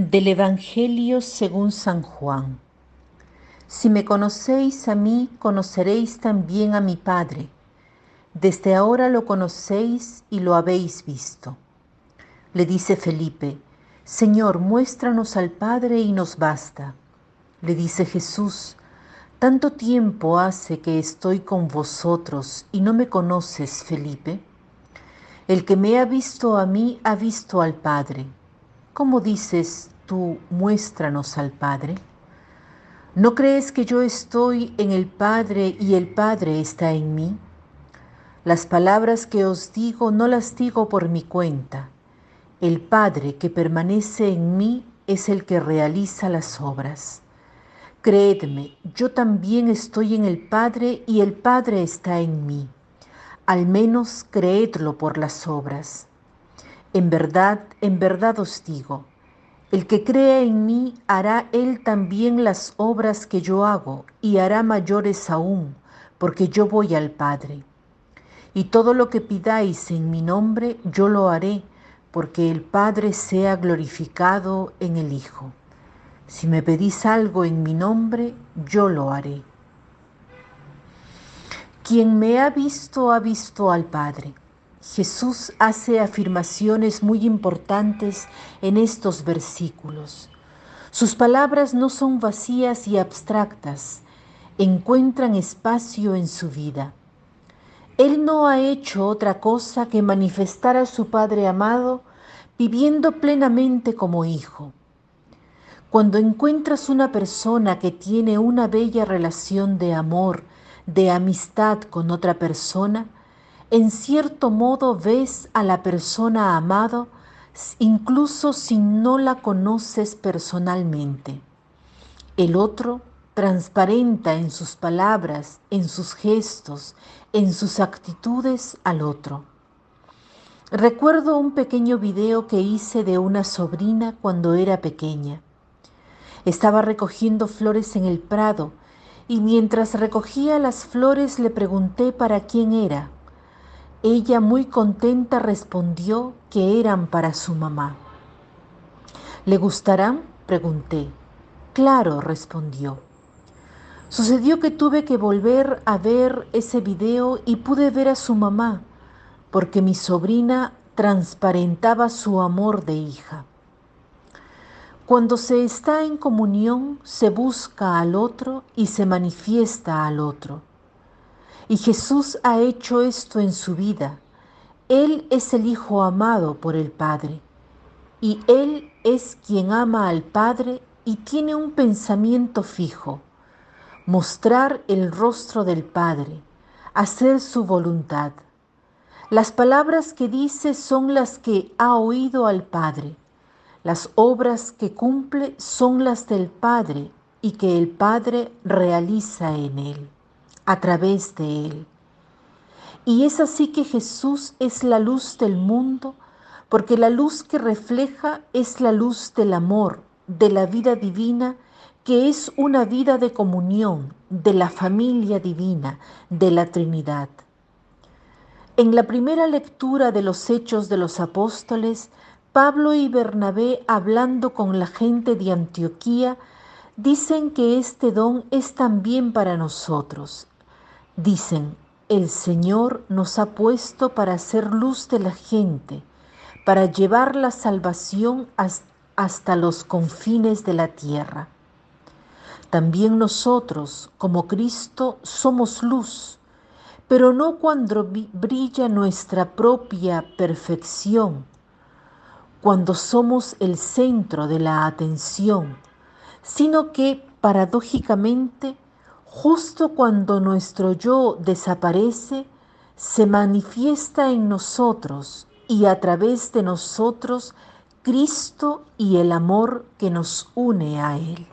Del Evangelio según San Juan. Si me conocéis a mí, conoceréis también a mi Padre. Desde ahora lo conocéis y lo habéis visto. Le dice Felipe, Señor, muéstranos al Padre y nos basta. Le dice Jesús, tanto tiempo hace que estoy con vosotros y no me conoces, Felipe. El que me ha visto a mí ha visto al Padre. ¿Cómo dices tú, muéstranos al Padre? ¿No crees que yo estoy en el Padre y el Padre está en mí? Las palabras que os digo no las digo por mi cuenta. El Padre que permanece en mí es el que realiza las obras. Creedme, yo también estoy en el Padre y el Padre está en mí. Al menos creedlo por las obras. En verdad, en verdad os digo, el que crea en mí hará él también las obras que yo hago y hará mayores aún, porque yo voy al Padre. Y todo lo que pidáis en mi nombre, yo lo haré, porque el Padre sea glorificado en el Hijo. Si me pedís algo en mi nombre, yo lo haré. Quien me ha visto ha visto al Padre. Jesús hace afirmaciones muy importantes en estos versículos. Sus palabras no son vacías y abstractas, encuentran espacio en su vida. Él no ha hecho otra cosa que manifestar a su Padre amado viviendo plenamente como hijo. Cuando encuentras una persona que tiene una bella relación de amor, de amistad con otra persona, en cierto modo ves a la persona amado incluso si no la conoces personalmente. El otro transparenta en sus palabras, en sus gestos, en sus actitudes al otro. Recuerdo un pequeño video que hice de una sobrina cuando era pequeña. Estaba recogiendo flores en el prado y mientras recogía las flores le pregunté para quién era. Ella muy contenta respondió que eran para su mamá. ¿Le gustarán? pregunté. Claro, respondió. Sucedió que tuve que volver a ver ese video y pude ver a su mamá, porque mi sobrina transparentaba su amor de hija. Cuando se está en comunión, se busca al otro y se manifiesta al otro. Y Jesús ha hecho esto en su vida. Él es el Hijo amado por el Padre. Y Él es quien ama al Padre y tiene un pensamiento fijo, mostrar el rostro del Padre, hacer su voluntad. Las palabras que dice son las que ha oído al Padre. Las obras que cumple son las del Padre y que el Padre realiza en él a través de él. Y es así que Jesús es la luz del mundo, porque la luz que refleja es la luz del amor, de la vida divina, que es una vida de comunión, de la familia divina, de la Trinidad. En la primera lectura de los Hechos de los Apóstoles, Pablo y Bernabé, hablando con la gente de Antioquía, dicen que este don es también para nosotros, Dicen, el Señor nos ha puesto para hacer luz de la gente, para llevar la salvación hasta los confines de la tierra. También nosotros, como Cristo, somos luz, pero no cuando brilla nuestra propia perfección, cuando somos el centro de la atención, sino que paradójicamente Justo cuando nuestro yo desaparece, se manifiesta en nosotros y a través de nosotros Cristo y el amor que nos une a Él.